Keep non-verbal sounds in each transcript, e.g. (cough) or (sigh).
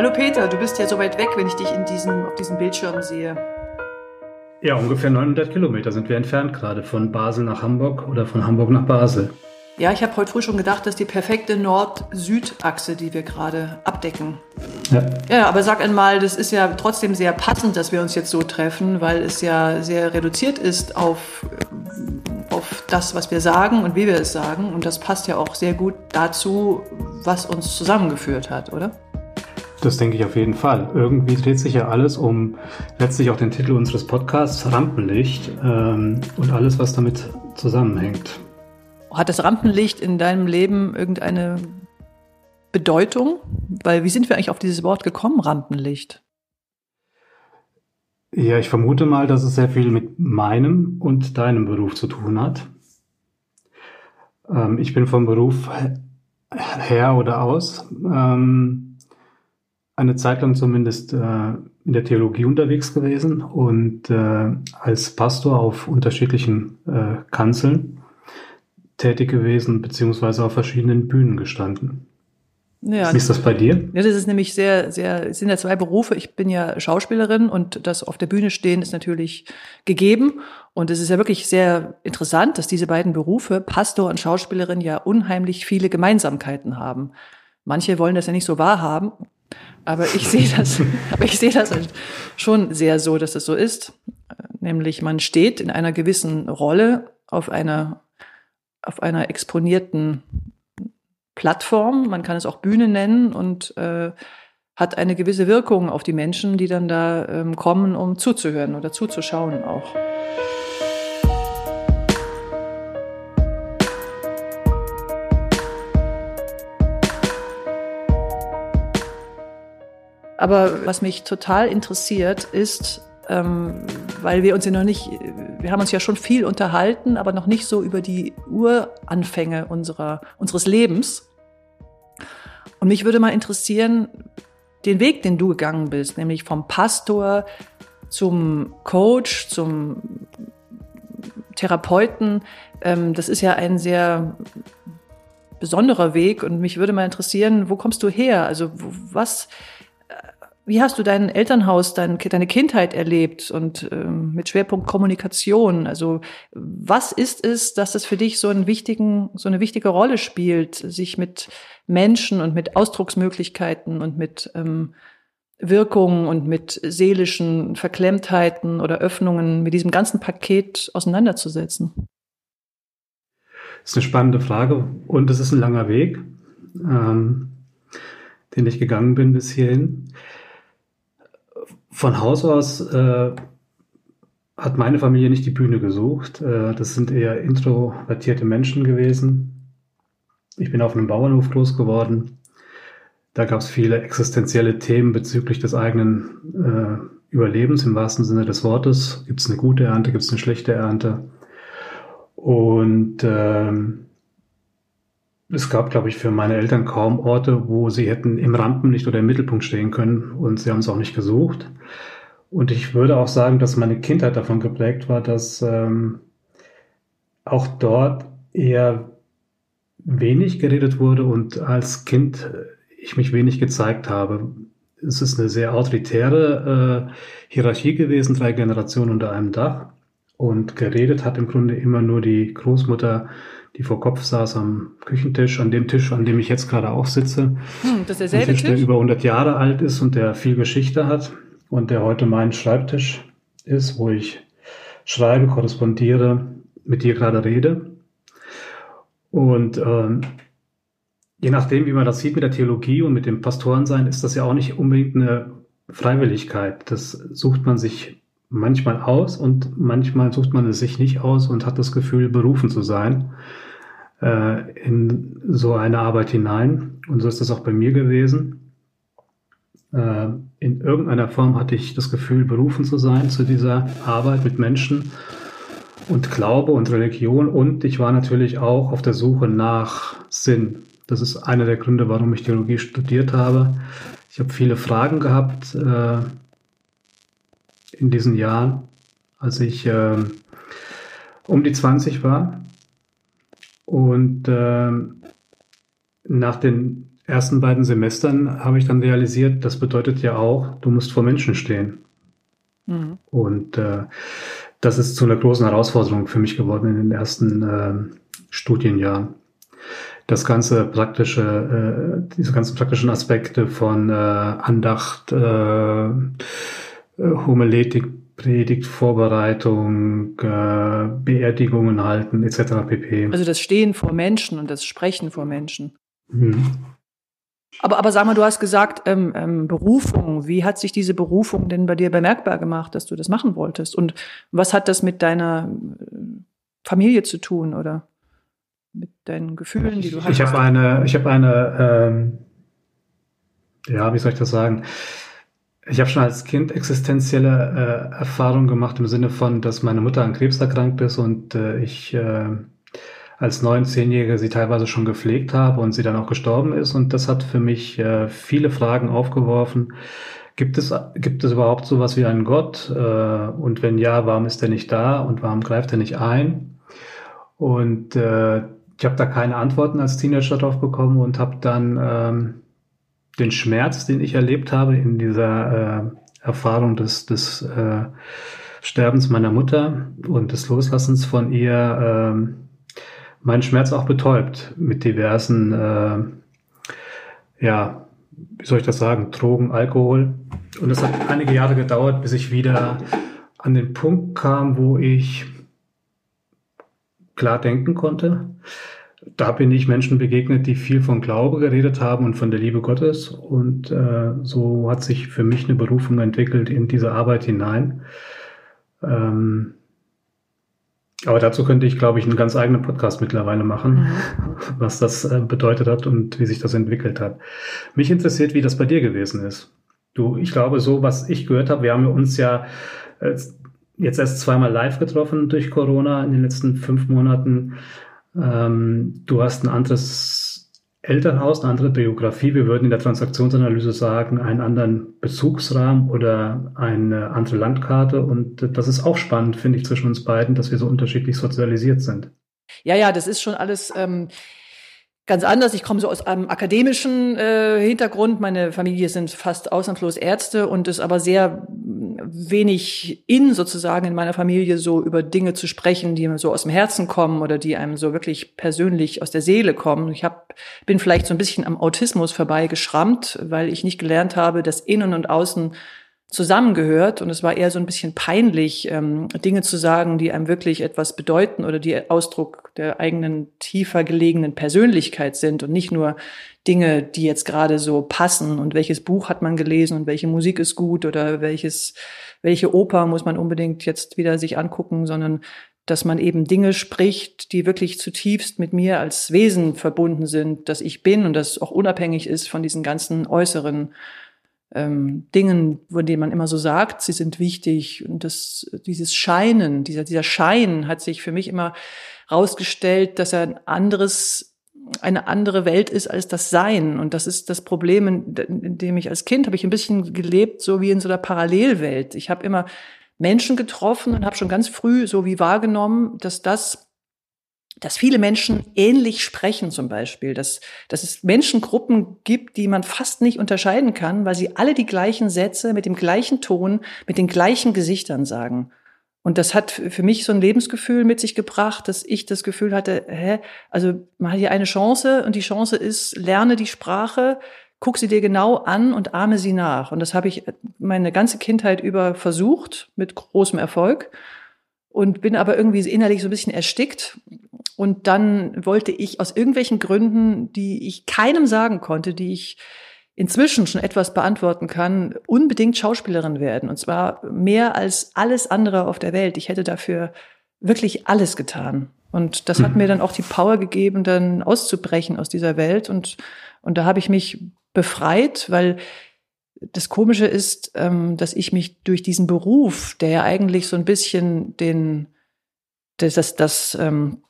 Hallo Peter, du bist ja so weit weg, wenn ich dich in diesem, auf diesem Bildschirm sehe. Ja, ungefähr 900 Kilometer sind wir entfernt gerade von Basel nach Hamburg oder von Hamburg nach Basel. Ja, ich habe heute früh schon gedacht, das ist die perfekte Nord-Süd-Achse, die wir gerade abdecken. Ja. ja, aber sag einmal, das ist ja trotzdem sehr passend, dass wir uns jetzt so treffen, weil es ja sehr reduziert ist auf, auf das, was wir sagen und wie wir es sagen. Und das passt ja auch sehr gut dazu, was uns zusammengeführt hat, oder? Das denke ich auf jeden Fall. Irgendwie dreht sich ja alles um letztlich auch den Titel unseres Podcasts, Rampenlicht ähm, und alles, was damit zusammenhängt. Hat das Rampenlicht in deinem Leben irgendeine Bedeutung? Weil wie sind wir eigentlich auf dieses Wort gekommen, Rampenlicht? Ja, ich vermute mal, dass es sehr viel mit meinem und deinem Beruf zu tun hat. Ähm, ich bin vom Beruf her oder aus ähm, eine Zeit lang zumindest äh, in der Theologie unterwegs gewesen und äh, als Pastor auf unterschiedlichen äh, Kanzeln tätig gewesen, beziehungsweise auf verschiedenen Bühnen gestanden. Ja, Wie ist das bei dir? Ja, das ist nämlich sehr, sehr, es sind ja zwei Berufe. Ich bin ja Schauspielerin und das auf der Bühne stehen ist natürlich gegeben. Und es ist ja wirklich sehr interessant, dass diese beiden Berufe, Pastor und Schauspielerin, ja unheimlich viele Gemeinsamkeiten haben. Manche wollen das ja nicht so wahrhaben, aber ich sehe das, (laughs) aber ich sehe das schon sehr so, dass es so ist. Nämlich man steht in einer gewissen Rolle auf einer auf einer exponierten Plattform, man kann es auch Bühne nennen und äh, hat eine gewisse Wirkung auf die Menschen, die dann da ähm, kommen, um zuzuhören oder zuzuschauen auch. Aber was mich total interessiert, ist, ähm, weil wir uns ja noch nicht, wir haben uns ja schon viel unterhalten, aber noch nicht so über die Uranfänge unserer, unseres Lebens. Und mich würde mal interessieren, den Weg, den du gegangen bist, nämlich vom Pastor zum Coach, zum Therapeuten, ähm, das ist ja ein sehr besonderer Weg und mich würde mal interessieren, wo kommst du her? Also was, wie hast du dein Elternhaus, dein, deine Kindheit erlebt und ähm, mit Schwerpunkt Kommunikation? Also was ist es, dass es für dich so, einen wichtigen, so eine wichtige Rolle spielt, sich mit Menschen und mit Ausdrucksmöglichkeiten und mit ähm, Wirkungen und mit seelischen Verklemmtheiten oder Öffnungen, mit diesem ganzen Paket auseinanderzusetzen? Das ist eine spannende Frage und es ist ein langer Weg, ähm, den ich gegangen bin bis hierhin. Von Haus aus äh, hat meine Familie nicht die Bühne gesucht. Äh, das sind eher introvertierte Menschen gewesen. Ich bin auf einem Bauernhof groß geworden. Da gab es viele existenzielle Themen bezüglich des eigenen äh, Überlebens im wahrsten Sinne des Wortes. Gibt es eine gute Ernte, gibt es eine schlechte Ernte? Und ähm, es gab, glaube ich, für meine Eltern kaum Orte, wo sie hätten im Rampenlicht oder im Mittelpunkt stehen können und sie haben es auch nicht gesucht. Und ich würde auch sagen, dass meine Kindheit davon geprägt war, dass ähm, auch dort eher wenig geredet wurde und als Kind ich mich wenig gezeigt habe. Es ist eine sehr autoritäre äh, Hierarchie gewesen, drei Generationen unter einem Dach. Und geredet hat im Grunde immer nur die Großmutter, die vor Kopf saß am Küchentisch, an dem Tisch, an dem ich jetzt gerade auch sitze. Hm, das ist derselbe Ein Tisch, Tisch, der über 100 Jahre alt ist und der viel Geschichte hat und der heute mein Schreibtisch ist, wo ich schreibe, korrespondiere, mit dir gerade rede. Und ähm, je nachdem, wie man das sieht mit der Theologie und mit dem Pastorensein, ist das ja auch nicht unbedingt eine Freiwilligkeit. Das sucht man sich manchmal aus und manchmal sucht man es sich nicht aus und hat das Gefühl, berufen zu sein äh, in so eine Arbeit hinein. Und so ist das auch bei mir gewesen. Äh, in irgendeiner Form hatte ich das Gefühl, berufen zu sein zu dieser Arbeit mit Menschen und Glaube und Religion. Und ich war natürlich auch auf der Suche nach Sinn. Das ist einer der Gründe, warum ich Theologie studiert habe. Ich habe viele Fragen gehabt. Äh, in diesen Jahren, als ich äh, um die 20 war. Und äh, nach den ersten beiden Semestern habe ich dann realisiert, das bedeutet ja auch, du musst vor Menschen stehen. Mhm. Und äh, das ist zu einer großen Herausforderung für mich geworden in den ersten äh, Studienjahren. Das ganze praktische, äh, diese ganzen praktischen Aspekte von äh, Andacht, äh, Homiletik, Predigt, Vorbereitung, äh, Beerdigungen halten, etc. pp. Also das Stehen vor Menschen und das Sprechen vor Menschen. Mhm. Aber, aber sag mal, du hast gesagt, ähm, ähm, Berufung. Wie hat sich diese Berufung denn bei dir bemerkbar gemacht, dass du das machen wolltest? Und was hat das mit deiner äh, Familie zu tun oder mit deinen Gefühlen, die du hast? Ich habe eine, ich habe eine, ähm, ja, wie soll ich das sagen? Ich habe schon als Kind existenzielle äh, Erfahrungen gemacht im Sinne von, dass meine Mutter an Krebs erkrankt ist und äh, ich äh, als neun, zehnjährige sie teilweise schon gepflegt habe und sie dann auch gestorben ist. Und das hat für mich äh, viele Fragen aufgeworfen. Gibt es, gibt es überhaupt sowas wie einen Gott? Äh, und wenn ja, warum ist er nicht da und warum greift er nicht ein? Und äh, ich habe da keine Antworten als Teenager drauf bekommen und habe dann ähm, den Schmerz, den ich erlebt habe in dieser äh, Erfahrung des, des äh, Sterbens meiner Mutter und des Loslassens von ihr, ähm, meinen Schmerz auch betäubt mit diversen, äh, ja, wie soll ich das sagen, Drogen, Alkohol. Und es hat einige Jahre gedauert, bis ich wieder an den Punkt kam, wo ich klar denken konnte. Da bin ich Menschen begegnet, die viel von Glaube geredet haben und von der Liebe Gottes. Und äh, so hat sich für mich eine Berufung entwickelt in diese Arbeit hinein. Ähm, aber dazu könnte ich, glaube ich, einen ganz eigenen Podcast mittlerweile machen, mhm. was das äh, bedeutet hat und wie sich das entwickelt hat. Mich interessiert, wie das bei dir gewesen ist. Du, ich glaube, so was ich gehört habe, wir haben uns ja äh, jetzt erst zweimal live getroffen durch Corona in den letzten fünf Monaten. Ähm, du hast ein anderes Elternhaus, eine andere Biografie. Wir würden in der Transaktionsanalyse sagen, einen anderen Bezugsrahmen oder eine andere Landkarte. Und das ist auch spannend, finde ich, zwischen uns beiden, dass wir so unterschiedlich sozialisiert sind. Ja, ja, das ist schon alles. Ähm ganz anders. Ich komme so aus einem akademischen äh, Hintergrund. Meine Familie sind fast ausnahmslos Ärzte und es aber sehr wenig in sozusagen in meiner Familie so über Dinge zu sprechen, die mir so aus dem Herzen kommen oder die einem so wirklich persönlich aus der Seele kommen. Ich hab, bin vielleicht so ein bisschen am Autismus vorbeigeschrammt, weil ich nicht gelernt habe, dass Innen und Außen zusammengehört. Und es war eher so ein bisschen peinlich, ähm, Dinge zu sagen, die einem wirklich etwas bedeuten oder die Ausdruck der eigenen tiefer gelegenen Persönlichkeit sind und nicht nur Dinge, die jetzt gerade so passen und welches Buch hat man gelesen und welche Musik ist gut oder welches, welche Oper muss man unbedingt jetzt wieder sich angucken, sondern dass man eben Dinge spricht, die wirklich zutiefst mit mir als Wesen verbunden sind, dass ich bin und das auch unabhängig ist von diesen ganzen äußeren ähm, Dingen, von denen man immer so sagt, sie sind wichtig. Und das, dieses Scheinen, dieser, dieser Schein hat sich für mich immer rausgestellt, dass er ein anderes eine andere Welt ist als das Sein. Und das ist das Problem, in, in dem ich als Kind habe ich ein bisschen gelebt, so wie in so einer Parallelwelt. Ich habe immer Menschen getroffen und habe schon ganz früh so wie wahrgenommen, dass das dass viele Menschen ähnlich sprechen zum Beispiel, dass, dass es Menschengruppen gibt, die man fast nicht unterscheiden kann, weil sie alle die gleichen Sätze mit dem gleichen Ton, mit den gleichen Gesichtern sagen. Und das hat für mich so ein Lebensgefühl mit sich gebracht, dass ich das Gefühl hatte, hä, also man hat hier eine Chance und die Chance ist, lerne die Sprache, guck sie dir genau an und ahme sie nach. Und das habe ich meine ganze Kindheit über versucht, mit großem Erfolg. Und bin aber irgendwie innerlich so ein bisschen erstickt. Und dann wollte ich aus irgendwelchen Gründen, die ich keinem sagen konnte, die ich inzwischen schon etwas beantworten kann, unbedingt Schauspielerin werden. Und zwar mehr als alles andere auf der Welt. Ich hätte dafür wirklich alles getan. Und das hat mir dann auch die Power gegeben, dann auszubrechen aus dieser Welt. Und, und da habe ich mich befreit, weil das Komische ist, ähm, dass ich mich durch diesen Beruf, der ja eigentlich so ein bisschen den, das, das, das ähm,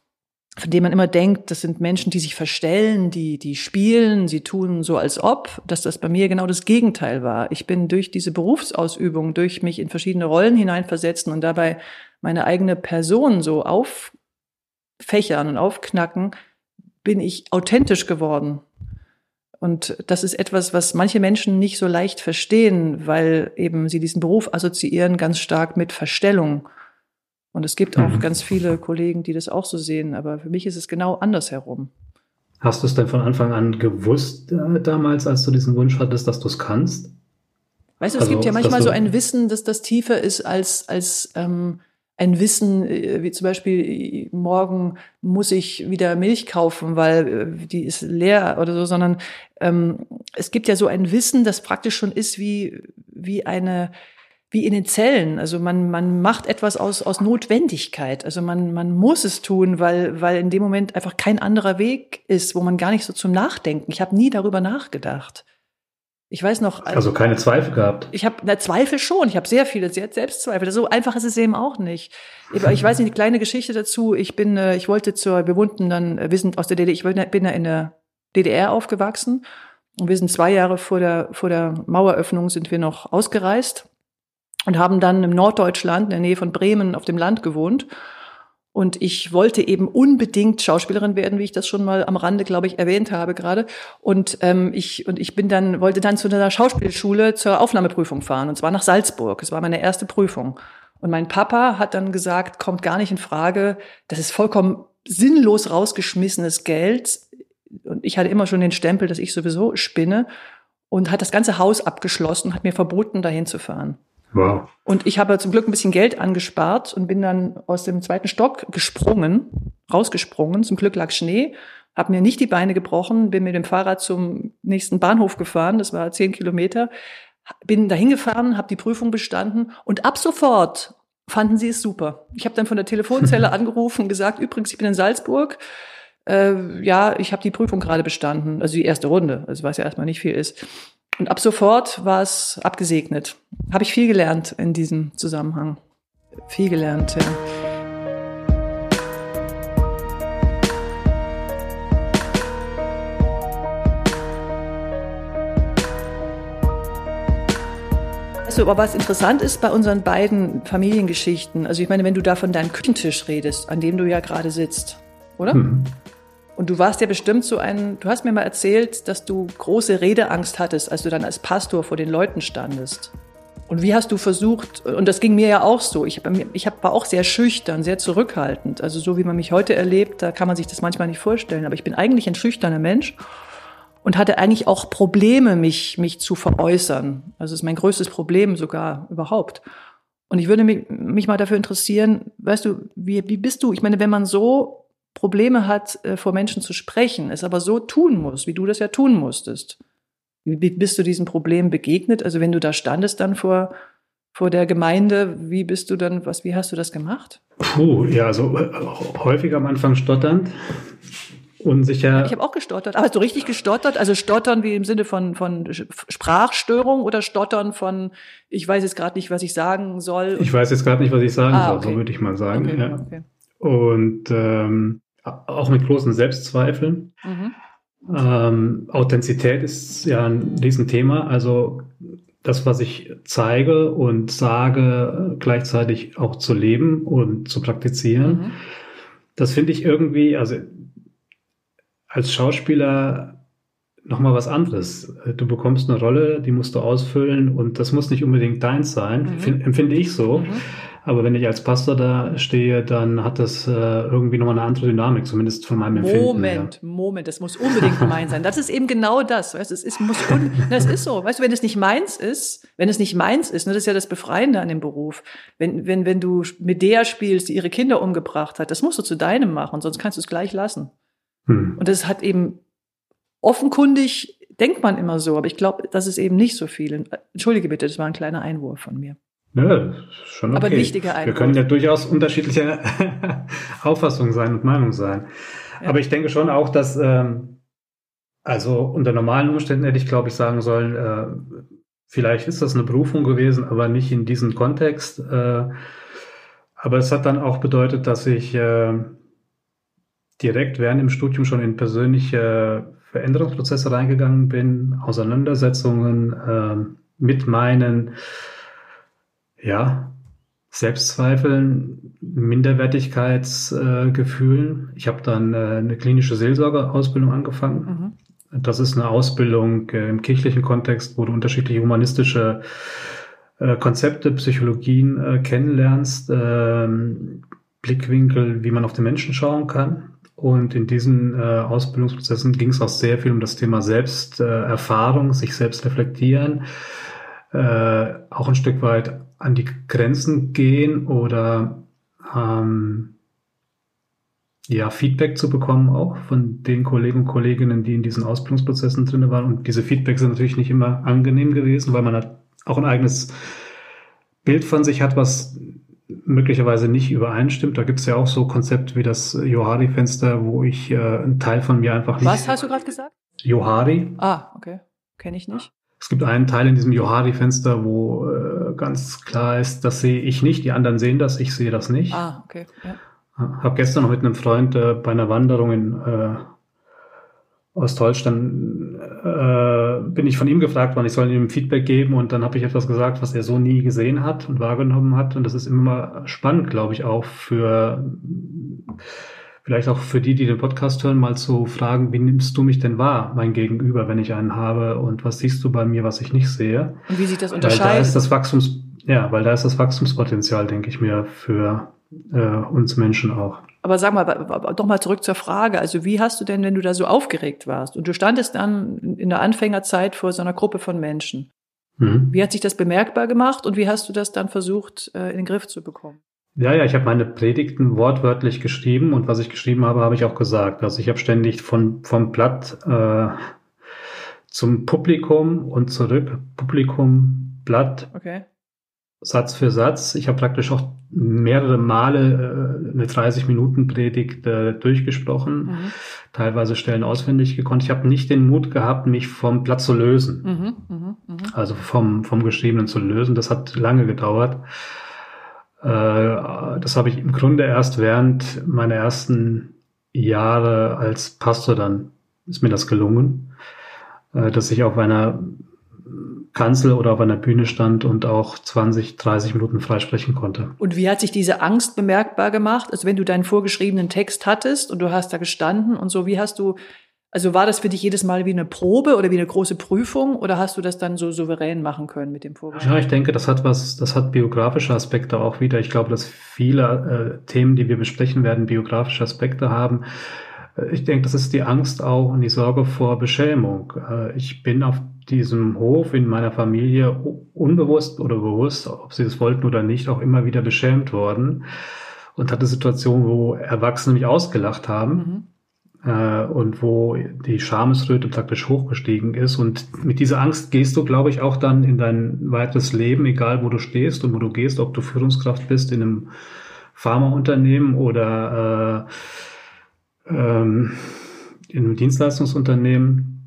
von dem man immer denkt, das sind Menschen, die sich verstellen, die, die spielen, sie tun so als ob, dass das bei mir genau das Gegenteil war. Ich bin durch diese Berufsausübung, durch mich in verschiedene Rollen hineinversetzen und dabei meine eigene Person so auffächern und aufknacken, bin ich authentisch geworden. Und das ist etwas, was manche Menschen nicht so leicht verstehen, weil eben sie diesen Beruf assoziieren ganz stark mit Verstellung. Und es gibt auch mhm. ganz viele Kollegen, die das auch so sehen, aber für mich ist es genau andersherum. Hast du es denn von Anfang an gewusst äh, damals, als du diesen Wunsch hattest, dass du es kannst? Weißt du, es also, gibt ja manchmal so ein Wissen, dass das tiefer ist als, als ähm, ein Wissen, äh, wie zum Beispiel, morgen muss ich wieder Milch kaufen, weil äh, die ist leer oder so, sondern ähm, es gibt ja so ein Wissen, das praktisch schon ist wie, wie eine, wie in den Zellen. Also man, man macht etwas aus, aus Notwendigkeit. Also man, man muss es tun, weil, weil in dem Moment einfach kein anderer Weg ist, wo man gar nicht so zum Nachdenken. Ich habe nie darüber nachgedacht. Ich weiß noch. Also, also keine Zweifel gehabt. Ich habe na, Zweifel schon. Ich habe sehr viele sehr Selbstzweifel. So einfach ist es eben auch nicht. Ich weiß nicht, eine kleine Geschichte dazu. Ich bin, äh, ich wollte zur, wir wohnten dann, äh, wir sind aus der DDR, ich bin ja in der DDR aufgewachsen und wir sind zwei Jahre vor der, vor der Maueröffnung sind wir noch ausgereist und haben dann im Norddeutschland in der Nähe von Bremen auf dem Land gewohnt. Und ich wollte eben unbedingt Schauspielerin werden, wie ich das schon mal am Rande, glaube ich, erwähnt habe gerade. Und ähm, ich und ich bin dann wollte dann zu einer Schauspielschule zur Aufnahmeprüfung fahren und zwar nach Salzburg. Es war meine erste Prüfung. Und mein Papa hat dann gesagt, kommt gar nicht in Frage. Das ist vollkommen sinnlos rausgeschmissenes Geld. Und ich hatte immer schon den Stempel, dass ich sowieso spinne und hat das ganze Haus abgeschlossen, hat mir verboten, dahin zu fahren. Wow. Und ich habe zum Glück ein bisschen Geld angespart und bin dann aus dem zweiten Stock gesprungen, rausgesprungen. Zum Glück lag Schnee, habe mir nicht die Beine gebrochen, bin mit dem Fahrrad zum nächsten Bahnhof gefahren, das war zehn Kilometer, bin dahin gefahren, habe die Prüfung bestanden und ab sofort fanden sie es super. Ich habe dann von der Telefonzelle (laughs) angerufen und gesagt, übrigens, ich bin in Salzburg. Äh, ja, ich habe die Prüfung gerade bestanden, also die erste Runde, also was ja erstmal nicht viel ist. Und ab sofort war es abgesegnet. Habe ich viel gelernt in diesem Zusammenhang. Viel gelernt, ja. Also, aber was interessant ist bei unseren beiden Familiengeschichten, also ich meine, wenn du da von deinem Küchentisch redest, an dem du ja gerade sitzt, oder? Mhm. Und du warst ja bestimmt so ein, du hast mir mal erzählt, dass du große Redeangst hattest, als du dann als Pastor vor den Leuten standest. Und wie hast du versucht, und das ging mir ja auch so, ich, ich war auch sehr schüchtern, sehr zurückhaltend. Also so wie man mich heute erlebt, da kann man sich das manchmal nicht vorstellen. Aber ich bin eigentlich ein schüchterner Mensch und hatte eigentlich auch Probleme, mich, mich zu veräußern. Also das ist mein größtes Problem sogar überhaupt. Und ich würde mich, mich mal dafür interessieren, weißt du, wie, wie bist du? Ich meine, wenn man so Probleme hat, äh, vor Menschen zu sprechen, es aber so tun muss, wie du das ja tun musstest. Wie bist du diesem Problem begegnet? Also wenn du da standest dann vor, vor der Gemeinde, wie bist du dann, was, wie hast du das gemacht? Puh, ja, also häufig am Anfang stotternd, unsicher. Ich habe auch gestottert. Aber hast du richtig gestottert? Also stottern wie im Sinne von, von Sprachstörung oder stottern von, ich weiß jetzt gerade nicht, was ich sagen soll? Ich weiß jetzt gerade nicht, was ich sagen ah, soll, so würde ich mal sagen. Okay, ja. okay. Und ähm, auch mit großen Selbstzweifeln. Mhm. Ähm, Authentizität ist ja ein Riesenthema. Also das, was ich zeige und sage, gleichzeitig auch zu leben und zu praktizieren. Mhm. Das finde ich irgendwie, also als Schauspieler nochmal was anderes. Du bekommst eine Rolle, die musst du ausfüllen und das muss nicht unbedingt deins sein, mhm. empfinde ich so. Mhm. Aber wenn ich als Pastor da stehe, dann hat das äh, irgendwie nochmal eine andere Dynamik, zumindest von meinem Empfinden. Moment, ja. Moment, das muss unbedingt (laughs) mein sein. Das ist eben genau das. Weißt, es ist, muss un das ist so. Weißt du, wenn es nicht meins ist, wenn es nicht meins ist, ne, das ist ja das Befreiende an dem Beruf. Wenn, wenn, wenn du Medea spielst, die ihre Kinder umgebracht hat, das musst du zu deinem machen, sonst kannst du es gleich lassen. Hm. Und das hat eben offenkundig denkt man immer so, aber ich glaube, das ist eben nicht so viel. Entschuldige bitte, das war ein kleiner Einwurf von mir. Ja, schon okay. Aber wichtiger Einwurf. Wir können ja durchaus unterschiedliche (laughs) Auffassungen sein und Meinungen sein. Ja. Aber ich denke schon auch, dass, ähm, also unter normalen Umständen hätte ich, glaube ich, sagen sollen, äh, vielleicht ist das eine Berufung gewesen, aber nicht in diesem Kontext. Äh, aber es hat dann auch bedeutet, dass ich äh, direkt während dem Studium schon in persönliche Veränderungsprozesse reingegangen bin, Auseinandersetzungen äh, mit meinen ja, Selbstzweifeln, Minderwertigkeitsgefühlen. Äh, ich habe dann äh, eine klinische Seelsorgeausbildung angefangen. Mhm. Das ist eine Ausbildung äh, im kirchlichen Kontext, wo du unterschiedliche humanistische äh, Konzepte, Psychologien äh, kennenlernst, ähm, Blickwinkel, wie man auf den Menschen schauen kann. Und in diesen äh, Ausbildungsprozessen ging es auch sehr viel um das Thema Selbsterfahrung, sich selbst reflektieren, äh, auch ein Stück weit an die Grenzen gehen oder ähm, ja, Feedback zu bekommen, auch von den Kollegen und Kolleginnen, die in diesen Ausbildungsprozessen drin waren. Und diese Feedbacks sind natürlich nicht immer angenehm gewesen, weil man hat auch ein eigenes Bild von sich hat, was möglicherweise nicht übereinstimmt. Da gibt es ja auch so Konzepte wie das Johari-Fenster, wo ich äh, einen Teil von mir einfach nicht. Was hast du gerade gesagt? Johari. Ah, okay. Kenne ich nicht. Es gibt einen Teil in diesem Johari-Fenster, wo äh, ganz klar ist, das sehe ich nicht, die anderen sehen das, ich sehe das nicht. Ah, okay. Ja. Habe gestern noch mit einem Freund äh, bei einer Wanderung in äh, Ostdeutschland äh, bin ich von ihm gefragt worden, ich soll ihm Feedback geben und dann habe ich etwas gesagt, was er so nie gesehen hat und wahrgenommen hat und das ist immer spannend, glaube ich, auch für vielleicht auch für die, die den Podcast hören, mal zu fragen, wie nimmst du mich denn wahr, mein Gegenüber, wenn ich einen habe und was siehst du bei mir, was ich nicht sehe? Und wie sich das unterscheidet? Weil da ist das Wachstums, ja, weil da ist das Wachstumspotenzial, denke ich mir, für äh, uns Menschen auch. Aber sag mal, doch mal zurück zur Frage. Also wie hast du denn, wenn du da so aufgeregt warst und du standest dann in der Anfängerzeit vor so einer Gruppe von Menschen, mhm. wie hat sich das bemerkbar gemacht und wie hast du das dann versucht, äh, in den Griff zu bekommen? Ja, ja, ich habe meine Predigten wortwörtlich geschrieben und was ich geschrieben habe, habe ich auch gesagt. Also ich habe ständig von, vom Blatt äh, zum Publikum und zurück, Publikum, Blatt. Okay. Satz für Satz. Ich habe praktisch auch mehrere Male äh, eine 30-Minuten-Predigt äh, durchgesprochen, mhm. teilweise Stellen auswendig gekonnt. Ich habe nicht den Mut gehabt, mich vom Platz zu lösen, mhm, mh, mh. also vom, vom Geschriebenen zu lösen. Das hat lange gedauert. Äh, das habe ich im Grunde erst während meiner ersten Jahre als Pastor dann ist mir das gelungen, äh, dass ich auf einer Kanzel oder auf einer Bühne stand und auch 20, 30 Minuten freisprechen konnte. Und wie hat sich diese Angst bemerkbar gemacht? Also wenn du deinen vorgeschriebenen Text hattest und du hast da gestanden und so, wie hast du, also war das für dich jedes Mal wie eine Probe oder wie eine große Prüfung oder hast du das dann so souverän machen können mit dem vorgeschriebenen? Ja, ich denke, das hat was, das hat biografische Aspekte auch wieder. Ich glaube, dass viele äh, Themen, die wir besprechen werden, biografische Aspekte haben. Äh, ich denke, das ist die Angst auch und die Sorge vor Beschämung. Äh, ich bin auf diesem Hof in meiner Familie unbewusst oder bewusst, ob sie es wollten oder nicht, auch immer wieder beschämt worden und hatte Situationen, wo Erwachsene mich ausgelacht haben. Mhm. Äh, und wo die Schamesröte praktisch hochgestiegen ist. Und mit dieser Angst gehst du, glaube ich, auch dann in dein weiteres Leben, egal wo du stehst und wo du gehst, ob du Führungskraft bist in einem Pharmaunternehmen oder äh, ähm, in einem Dienstleistungsunternehmen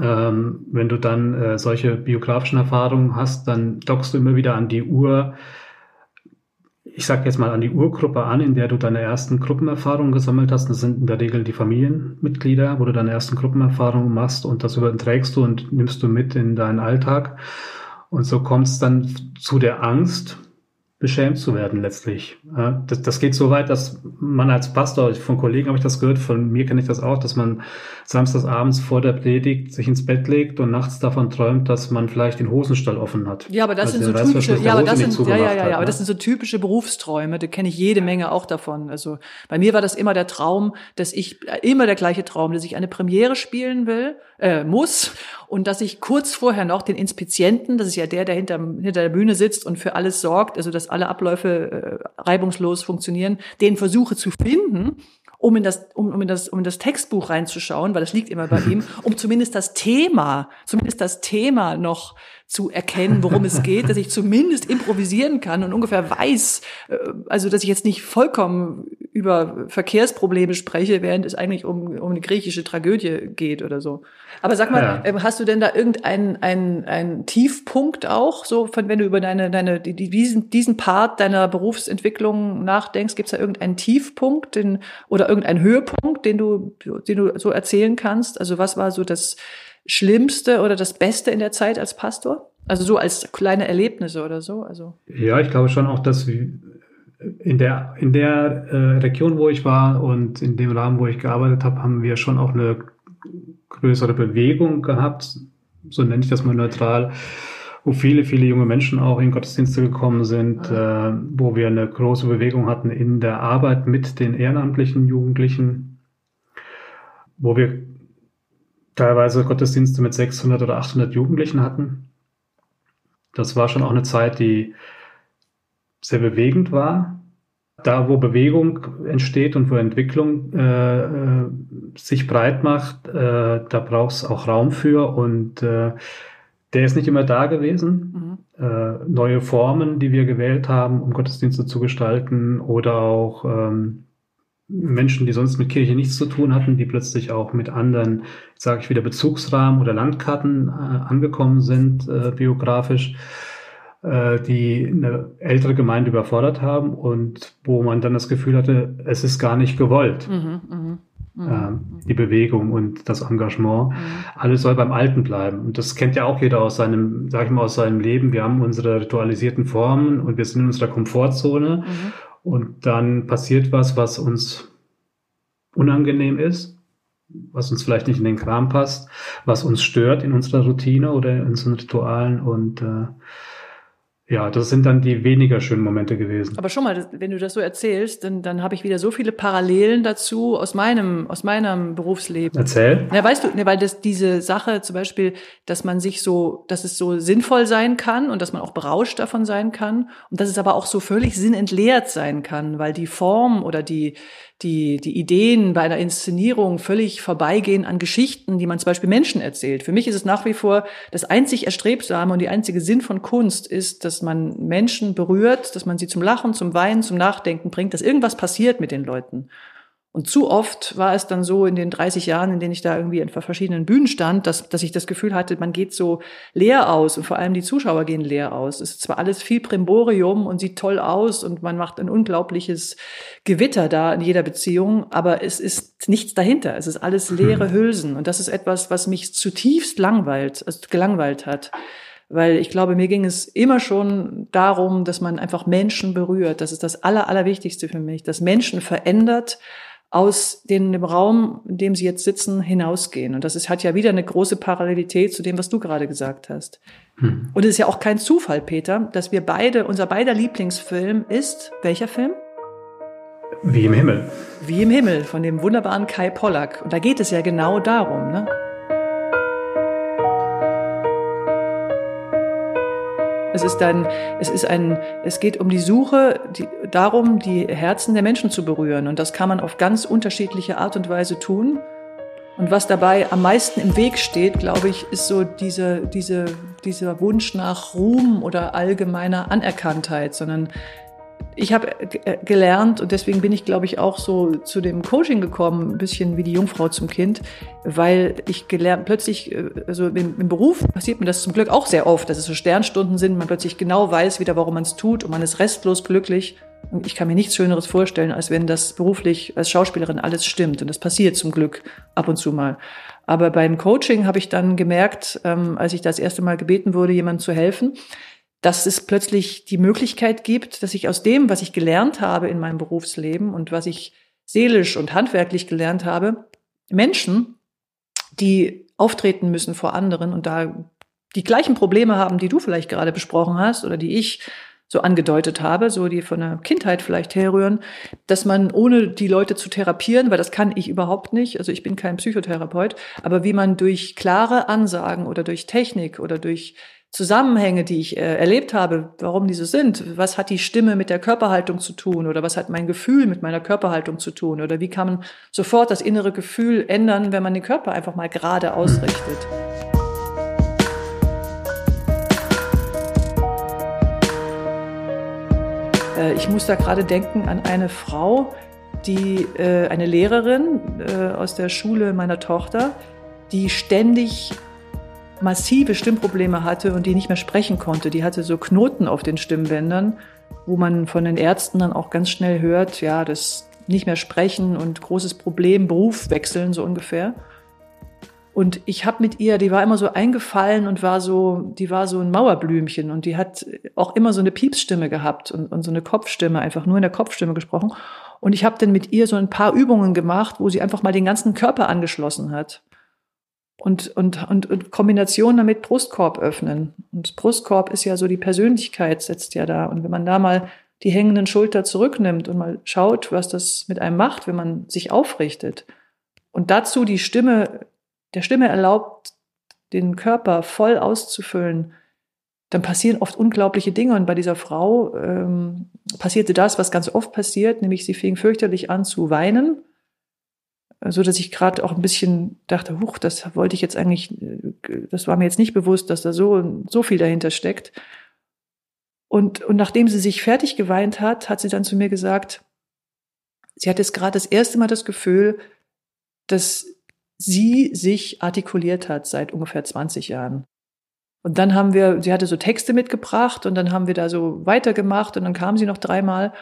ähm, wenn du dann äh, solche biografischen Erfahrungen hast, dann dockst du immer wieder an die Uhr, ich sage jetzt mal an die Urgruppe an, in der du deine ersten Gruppenerfahrungen gesammelt hast. Das sind in der Regel die Familienmitglieder, wo du deine ersten Gruppenerfahrungen machst und das überträgst du und nimmst du mit in deinen Alltag. Und so kommt es dann zu der Angst, beschämt zu werden letztlich. Das, das geht so weit, dass man als Pastor, von Kollegen habe ich das gehört, von mir kenne ich das auch, dass man samstags abends vor der Predigt sich ins Bett legt und nachts davon träumt, dass man vielleicht den Hosenstall offen hat. Ja, aber das also sind so typische, ja, aber das sind, ja, ja, ja, ja, aber ne? das sind so typische Berufsträume, da kenne ich jede Menge auch davon. Also bei mir war das immer der Traum, dass ich, immer der gleiche Traum, dass ich eine Premiere spielen will, äh, muss und dass ich kurz vorher noch den Inspizienten, das ist ja der, der hinter, hinter der Bühne sitzt und für alles sorgt, also dass alle Abläufe äh, reibungslos funktionieren, den versuche zu finden, um in das, um, um in das, um in das Textbuch reinzuschauen, weil das liegt immer bei ihm, (laughs) um zumindest das Thema, zumindest das Thema noch zu erkennen, worum es geht, dass ich zumindest improvisieren kann und ungefähr weiß, äh, also dass ich jetzt nicht vollkommen über Verkehrsprobleme spreche, während es eigentlich um, um eine griechische Tragödie geht oder so. Aber sag mal, ja. Ähm, hast du denn da irgendeinen einen, einen Tiefpunkt auch, so von wenn du über deine, deine, die, diesen, diesen Part deiner Berufsentwicklung nachdenkst, gibt es da irgendeinen Tiefpunkt den, oder irgendeinen Höhepunkt, den du, den du so erzählen kannst? Also was war so das Schlimmste oder das Beste in der Zeit als Pastor? Also so als kleine Erlebnisse oder so? Also. Ja, ich glaube schon auch, dass in der, in der äh, Region, wo ich war und in dem Rahmen, wo ich gearbeitet habe, haben wir schon auch eine größere Bewegung gehabt, so nenne ich das mal neutral, wo viele, viele junge Menschen auch in Gottesdienste gekommen sind, ah. äh, wo wir eine große Bewegung hatten in der Arbeit mit den ehrenamtlichen Jugendlichen, wo wir teilweise Gottesdienste mit 600 oder 800 Jugendlichen hatten. Das war schon auch eine Zeit, die sehr bewegend war. Da, wo Bewegung entsteht und wo Entwicklung äh, äh sich breit macht, äh, da braucht es auch Raum für und äh, der ist nicht immer da gewesen. Mhm. Äh, neue Formen, die wir gewählt haben, um Gottesdienste zu gestalten oder auch ähm, Menschen, die sonst mit Kirche nichts zu tun hatten, die plötzlich auch mit anderen, sage ich wieder, Bezugsrahmen oder Landkarten äh, angekommen sind, äh, biografisch, äh, die eine ältere Gemeinde überfordert haben und wo man dann das Gefühl hatte, es ist gar nicht gewollt. Mhm, mh. Mhm. die Bewegung und das Engagement. Mhm. Alles soll beim Alten bleiben. Und das kennt ja auch jeder aus seinem, sag ich mal, aus seinem Leben. Wir haben unsere ritualisierten Formen und wir sind in unserer Komfortzone. Mhm. Und dann passiert was, was uns unangenehm ist, was uns vielleicht nicht in den Kram passt, was uns stört in unserer Routine oder in unseren Ritualen. Und äh, ja, das sind dann die weniger schönen Momente gewesen. Aber schon mal, wenn du das so erzählst, dann, dann habe ich wieder so viele Parallelen dazu aus meinem, aus meinem Berufsleben. Erzähl. Ja, weißt du, ne, weil das diese Sache zum Beispiel, dass man sich so, dass es so sinnvoll sein kann und dass man auch berauscht davon sein kann und dass es aber auch so völlig sinnentleert sein kann, weil die Form oder die, die, die Ideen bei einer Inszenierung völlig vorbeigehen an Geschichten, die man zum Beispiel Menschen erzählt. Für mich ist es nach wie vor das einzig Erstrebsame und die einzige Sinn von Kunst ist, dass man Menschen berührt, dass man sie zum Lachen, zum Weinen, zum Nachdenken bringt, dass irgendwas passiert mit den Leuten. Und zu oft war es dann so in den 30 Jahren, in denen ich da irgendwie in verschiedenen Bühnen stand, dass, dass ich das Gefühl hatte, man geht so leer aus und vor allem die Zuschauer gehen leer aus. Es ist zwar alles viel Primborium und sieht toll aus und man macht ein unglaubliches Gewitter da in jeder Beziehung, aber es ist nichts dahinter. Es ist alles leere hm. Hülsen und das ist etwas, was mich zutiefst langweilt, also gelangweilt hat weil ich glaube, mir ging es immer schon darum, dass man einfach Menschen berührt. Das ist das Aller, Allerwichtigste für mich, dass Menschen verändert, aus dem Raum, in dem sie jetzt sitzen, hinausgehen. Und das ist, hat ja wieder eine große Parallelität zu dem, was du gerade gesagt hast. Hm. Und es ist ja auch kein Zufall, Peter, dass wir beide, unser beider Lieblingsfilm ist, welcher Film? Wie im Himmel. Wie im Himmel, von dem wunderbaren Kai Pollack. Und da geht es ja genau darum, ne? Es ist ein, es ist ein, es geht um die Suche, die, darum, die Herzen der Menschen zu berühren. Und das kann man auf ganz unterschiedliche Art und Weise tun. Und was dabei am meisten im Weg steht, glaube ich, ist so diese, diese, dieser Wunsch nach Ruhm oder allgemeiner Anerkanntheit, sondern ich habe äh, gelernt und deswegen bin ich, glaube ich, auch so zu dem Coaching gekommen, ein bisschen wie die Jungfrau zum Kind, weil ich gelernt, plötzlich, äh, also im, im Beruf passiert mir das zum Glück auch sehr oft, dass es so Sternstunden sind, man plötzlich genau weiß wieder, warum man es tut und man ist restlos glücklich. Und ich kann mir nichts Schöneres vorstellen, als wenn das beruflich als Schauspielerin alles stimmt. Und das passiert zum Glück ab und zu mal. Aber beim Coaching habe ich dann gemerkt, ähm, als ich das erste Mal gebeten wurde, jemandem zu helfen, dass es plötzlich die Möglichkeit gibt, dass ich aus dem, was ich gelernt habe in meinem Berufsleben und was ich seelisch und handwerklich gelernt habe, Menschen, die auftreten müssen vor anderen und da die gleichen Probleme haben, die du vielleicht gerade besprochen hast oder die ich so angedeutet habe, so die von der Kindheit vielleicht herrühren, dass man ohne die Leute zu therapieren, weil das kann ich überhaupt nicht, also ich bin kein Psychotherapeut, aber wie man durch klare Ansagen oder durch Technik oder durch Zusammenhänge, die ich äh, erlebt habe, warum die so sind. Was hat die Stimme mit der Körperhaltung zu tun oder was hat mein Gefühl mit meiner Körperhaltung zu tun oder wie kann man sofort das innere Gefühl ändern, wenn man den Körper einfach mal gerade ausrichtet. Äh, ich muss da gerade denken an eine Frau, die äh, eine Lehrerin äh, aus der Schule meiner Tochter, die ständig massive Stimmprobleme hatte und die nicht mehr sprechen konnte. Die hatte so Knoten auf den Stimmbändern, wo man von den Ärzten dann auch ganz schnell hört, ja, das nicht mehr sprechen und großes Problem, Beruf wechseln so ungefähr. Und ich habe mit ihr, die war immer so eingefallen und war so, die war so ein Mauerblümchen und die hat auch immer so eine Piepsstimme gehabt und, und so eine Kopfstimme, einfach nur in der Kopfstimme gesprochen. Und ich habe dann mit ihr so ein paar Übungen gemacht, wo sie einfach mal den ganzen Körper angeschlossen hat. Und, und, und, und Kombination damit Brustkorb öffnen. Und Brustkorb ist ja so die Persönlichkeit, setzt ja da. Und wenn man da mal die hängenden Schulter zurücknimmt und mal schaut, was das mit einem macht, wenn man sich aufrichtet. Und dazu die Stimme, der Stimme erlaubt, den Körper voll auszufüllen, dann passieren oft unglaubliche Dinge. Und bei dieser Frau ähm, passierte das, was ganz oft passiert, nämlich sie fing fürchterlich an zu weinen, so dass ich gerade auch ein bisschen dachte, huch, das wollte ich jetzt eigentlich, äh, das war mir jetzt nicht bewusst, dass da so so viel dahinter steckt. Und, und nachdem sie sich fertig geweint hat, hat sie dann zu mir gesagt, sie hat jetzt gerade das erste Mal das Gefühl, dass sie sich artikuliert hat seit ungefähr 20 Jahren. Und dann haben wir, sie hatte so Texte mitgebracht und dann haben wir da so weitergemacht und dann kam sie noch dreimal.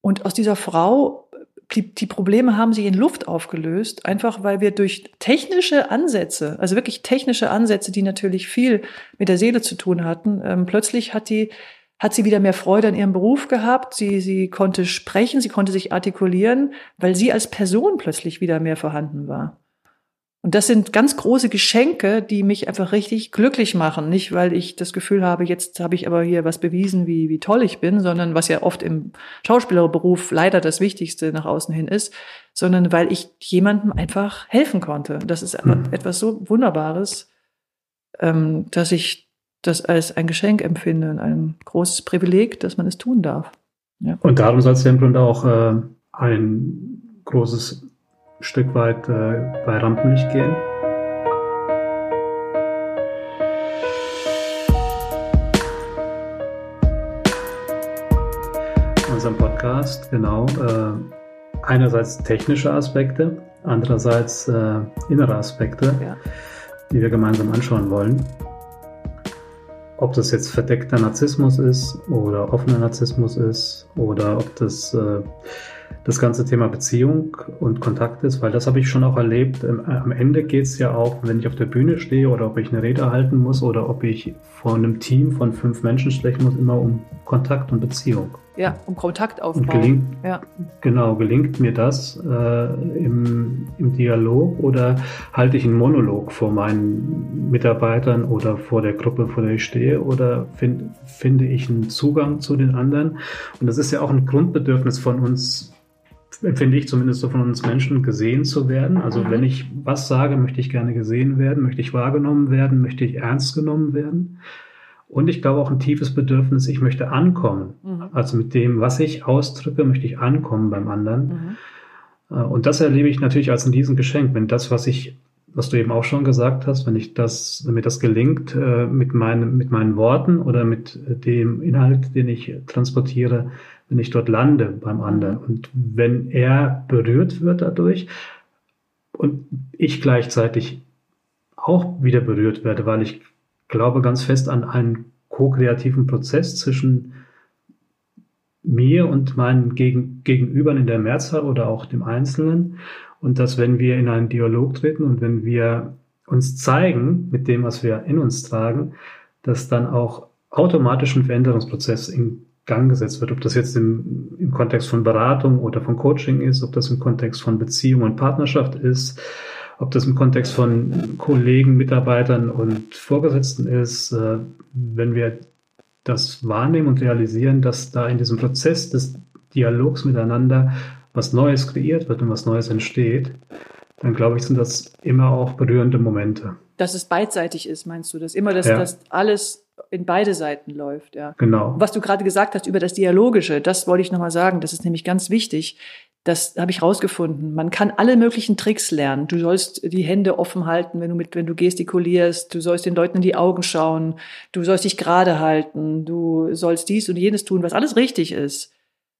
Und aus dieser Frau, die, die Probleme haben sich in Luft aufgelöst, einfach weil wir durch technische Ansätze, also wirklich technische Ansätze, die natürlich viel mit der Seele zu tun hatten, ähm, plötzlich hat die hat sie wieder mehr Freude an ihrem Beruf gehabt. Sie, sie konnte sprechen, sie konnte sich artikulieren, weil sie als Person plötzlich wieder mehr vorhanden war. Und das sind ganz große Geschenke, die mich einfach richtig glücklich machen. Nicht, weil ich das Gefühl habe, jetzt habe ich aber hier was bewiesen, wie, wie toll ich bin, sondern was ja oft im Schauspielerberuf leider das Wichtigste nach außen hin ist, sondern weil ich jemandem einfach helfen konnte. Das ist mhm. etwas so Wunderbares, ähm, dass ich das als ein Geschenk empfinde und ein großes Privileg, dass man es tun darf. Ja. Und darum soll es ja im Grunde auch äh, ein großes Stück weit äh, bei Rampenlicht gehen. Unserem Podcast, genau. Äh, einerseits technische Aspekte, andererseits äh, innere Aspekte, ja. die wir gemeinsam anschauen wollen ob das jetzt verdeckter Narzissmus ist oder offener Narzissmus ist oder ob das äh, das ganze Thema Beziehung und Kontakt ist, weil das habe ich schon auch erlebt. Ähm, am Ende geht es ja auch, wenn ich auf der Bühne stehe oder ob ich eine Rede halten muss oder ob ich vor einem Team von fünf Menschen sprechen muss, immer um Kontakt und Beziehung. Ja, um Kontakt aufbauen. Und gelingt, ja. Genau, gelingt mir das äh, im, im Dialog oder halte ich einen Monolog vor meinen Mitarbeitern oder vor der Gruppe, vor der ich stehe oder find, finde ich einen Zugang zu den anderen? Und das ist ja auch ein Grundbedürfnis von uns empfinde ich zumindest so von uns Menschen, gesehen zu werden. Also mhm. wenn ich was sage, möchte ich gerne gesehen werden, möchte ich wahrgenommen werden, möchte ich ernst genommen werden. Und ich glaube auch ein tiefes Bedürfnis, ich möchte ankommen. Mhm. Also mit dem, was ich ausdrücke, möchte ich ankommen beim anderen. Mhm. Äh, und das erlebe ich natürlich als ein Riesengeschenk, wenn das, was ich, was du eben auch schon gesagt hast, wenn ich das, wenn mir das gelingt, äh, mit meinen, mit meinen Worten oder mit dem Inhalt, den ich transportiere, wenn ich dort lande beim anderen. Mhm. Und wenn er berührt wird dadurch und ich gleichzeitig auch wieder berührt werde, weil ich glaube ganz fest an einen ko-kreativen Prozess zwischen mir und meinen Gegen Gegenübern in der Mehrzahl oder auch dem Einzelnen. Und dass wenn wir in einen Dialog treten und wenn wir uns zeigen mit dem, was wir in uns tragen, dass dann auch automatisch ein Veränderungsprozess in Gang gesetzt wird. Ob das jetzt im, im Kontext von Beratung oder von Coaching ist, ob das im Kontext von Beziehung und Partnerschaft ist, ob das im Kontext von Kollegen, Mitarbeitern und Vorgesetzten ist, äh, wenn wir das wahrnehmen und realisieren, dass da in diesem Prozess des Dialogs miteinander was Neues kreiert wird und was Neues entsteht, dann glaube ich, sind das immer auch berührende Momente. Dass es beidseitig ist, meinst du? Dass immer das, ja. dass alles in beide Seiten läuft, ja. Genau. Was du gerade gesagt hast über das Dialogische, das wollte ich nochmal sagen, das ist nämlich ganz wichtig. Das habe ich rausgefunden. Man kann alle möglichen Tricks lernen. Du sollst die Hände offen halten, wenn du mit, wenn du gestikulierst. Du sollst den Leuten in die Augen schauen. Du sollst dich gerade halten. Du sollst dies und jenes tun, was alles richtig ist.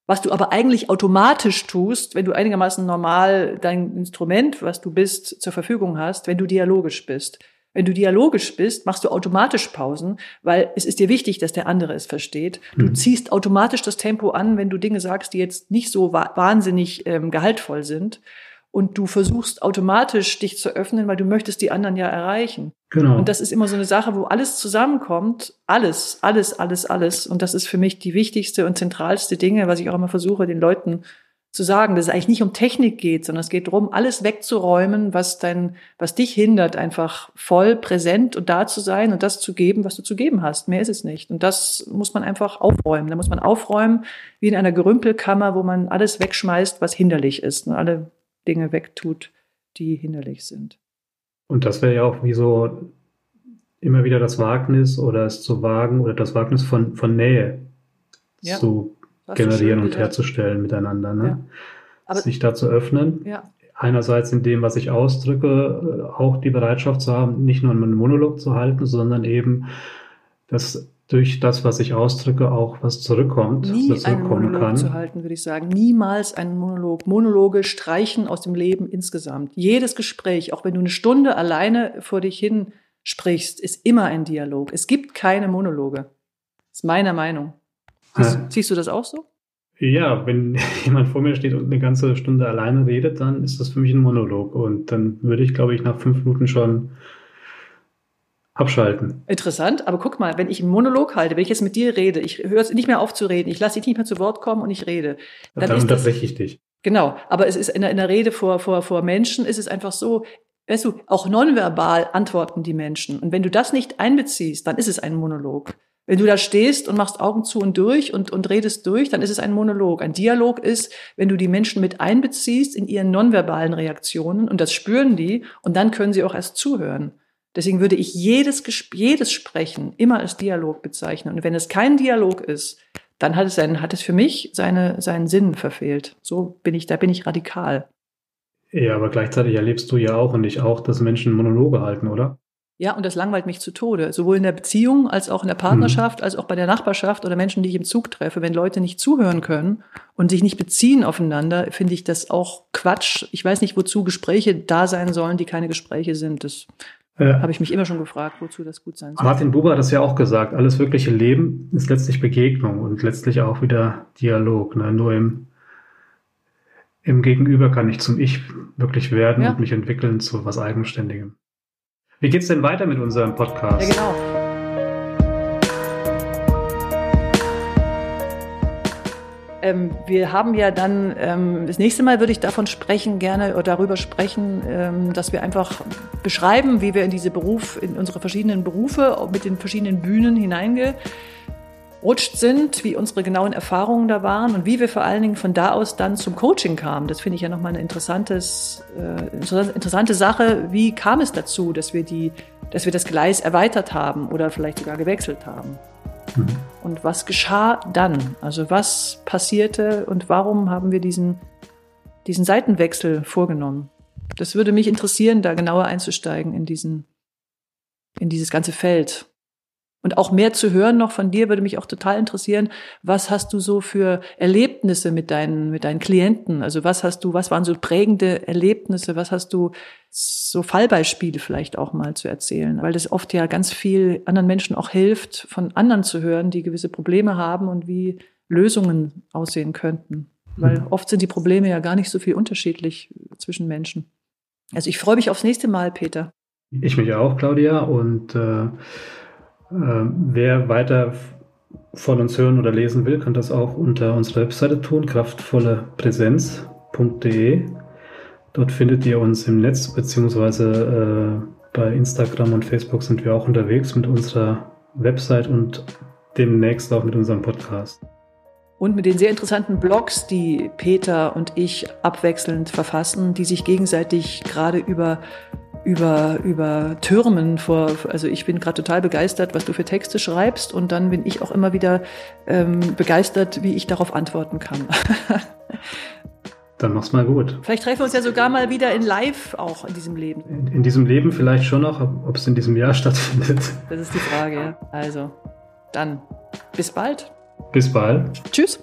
Was du aber eigentlich automatisch tust, wenn du einigermaßen normal dein Instrument, was du bist, zur Verfügung hast, wenn du dialogisch bist. Wenn du dialogisch bist, machst du automatisch Pausen, weil es ist dir wichtig, dass der andere es versteht. Du mhm. ziehst automatisch das Tempo an, wenn du Dinge sagst, die jetzt nicht so wahnsinnig ähm, gehaltvoll sind. Und du versuchst automatisch dich zu öffnen, weil du möchtest die anderen ja erreichen. Genau. Und das ist immer so eine Sache, wo alles zusammenkommt. Alles, alles, alles, alles. Und das ist für mich die wichtigste und zentralste Dinge, was ich auch immer versuche, den Leuten zu sagen, dass es eigentlich nicht um Technik geht, sondern es geht darum, alles wegzuräumen, was dein, was dich hindert, einfach voll präsent und da zu sein und das zu geben, was du zu geben hast. Mehr ist es nicht. Und das muss man einfach aufräumen. Da muss man aufräumen, wie in einer Gerümpelkammer, wo man alles wegschmeißt, was hinderlich ist und alle Dinge wegtut, die hinderlich sind. Und das wäre ja auch wie so immer wieder das Wagnis oder es zu wagen oder das Wagnis von, von Nähe ja. zu generieren und herzustellen miteinander. Ne? Ja. sich da zu öffnen. Ja. Einerseits in dem, was ich ausdrücke, äh, auch die Bereitschaft zu haben, nicht nur einen Monolog zu halten, sondern eben, dass durch das, was ich ausdrücke, auch was zurückkommt, Nie was einen Monolog kann. zu halten, würde ich sagen. Niemals einen Monolog. Monologe streichen aus dem Leben insgesamt. Jedes Gespräch, auch wenn du eine Stunde alleine vor dich hin sprichst, ist immer ein Dialog. Es gibt keine Monologe. Das ist meine Meinung. Siehst, ja. siehst du das auch so? Ja, wenn (laughs) jemand vor mir steht und eine ganze Stunde alleine redet, dann ist das für mich ein Monolog. Und dann würde ich, glaube ich, nach fünf Minuten schon abschalten. Interessant, aber guck mal, wenn ich einen Monolog halte, wenn ich jetzt mit dir rede, ich höre nicht mehr auf zu reden, ich lasse dich nicht mehr zu Wort kommen und ich rede. Dann, dann unterbreche ich dich. Genau, aber es ist in der, in der Rede vor, vor, vor Menschen ist es einfach so, weißt du, auch nonverbal antworten die Menschen. Und wenn du das nicht einbeziehst, dann ist es ein Monolog. Wenn du da stehst und machst Augen zu und durch und, und redest durch, dann ist es ein Monolog. Ein Dialog ist, wenn du die Menschen mit einbeziehst in ihren nonverbalen Reaktionen und das spüren die und dann können sie auch erst zuhören. Deswegen würde ich jedes, jedes Sprechen immer als Dialog bezeichnen. Und wenn es kein Dialog ist, dann hat es, seinen, hat es für mich seine, seinen Sinn verfehlt. So bin ich, da bin ich radikal. Ja, aber gleichzeitig erlebst du ja auch und ich auch, dass Menschen Monologe halten, oder? Ja, und das langweilt mich zu Tode. Sowohl in der Beziehung als auch in der Partnerschaft, mhm. als auch bei der Nachbarschaft oder Menschen, die ich im Zug treffe. Wenn Leute nicht zuhören können und sich nicht beziehen aufeinander, finde ich das auch Quatsch. Ich weiß nicht, wozu Gespräche da sein sollen, die keine Gespräche sind. Das äh, habe ich mich immer schon gefragt, wozu das gut sein soll. Martin Buber hat das ja auch gesagt. Alles wirkliche Leben ist letztlich Begegnung und letztlich auch wieder Dialog. Ne? Nur im, im Gegenüber kann ich zum Ich wirklich werden ja. und mich entwickeln zu was Eigenständigem. Wie geht's denn weiter mit unserem Podcast? Ja, genau. Ähm, wir haben ja dann, ähm, das nächste Mal würde ich davon sprechen, gerne oder darüber sprechen, ähm, dass wir einfach beschreiben, wie wir in diese Beruf, in unsere verschiedenen Berufe mit den verschiedenen Bühnen hineingehen rutscht sind, wie unsere genauen Erfahrungen da waren und wie wir vor allen Dingen von da aus dann zum Coaching kamen. Das finde ich ja nochmal eine interessantes, äh, interessante Sache. Wie kam es dazu, dass wir die, dass wir das Gleis erweitert haben oder vielleicht sogar gewechselt haben? Mhm. Und was geschah dann? Also was passierte und warum haben wir diesen, diesen Seitenwechsel vorgenommen? Das würde mich interessieren, da genauer einzusteigen in diesen, in dieses ganze Feld. Und auch mehr zu hören noch von dir würde mich auch total interessieren. Was hast du so für Erlebnisse mit deinen, mit deinen Klienten? Also was hast du, was waren so prägende Erlebnisse? Was hast du so Fallbeispiele vielleicht auch mal zu erzählen? Weil das oft ja ganz viel anderen Menschen auch hilft, von anderen zu hören, die gewisse Probleme haben und wie Lösungen aussehen könnten. Weil mhm. oft sind die Probleme ja gar nicht so viel unterschiedlich zwischen Menschen. Also ich freue mich aufs nächste Mal, Peter. Ich mich auch, Claudia. Und äh äh, wer weiter von uns hören oder lesen will, kann das auch unter unserer Webseite tun, kraftvollepräsenz.de. Dort findet ihr uns im Netz, beziehungsweise äh, bei Instagram und Facebook sind wir auch unterwegs mit unserer Website und demnächst auch mit unserem Podcast. Und mit den sehr interessanten Blogs, die Peter und ich abwechselnd verfassen, die sich gegenseitig gerade über über, über Türmen vor, also ich bin gerade total begeistert, was du für Texte schreibst und dann bin ich auch immer wieder ähm, begeistert, wie ich darauf antworten kann. (laughs) Dann mach's mal gut. Vielleicht treffen wir uns ja sogar mal wieder in Live auch in diesem Leben. In, in diesem Leben vielleicht schon noch, ob es in diesem Jahr (laughs) stattfindet. Das ist die Frage, ja. Also, dann bis bald. Bis bald. Tschüss.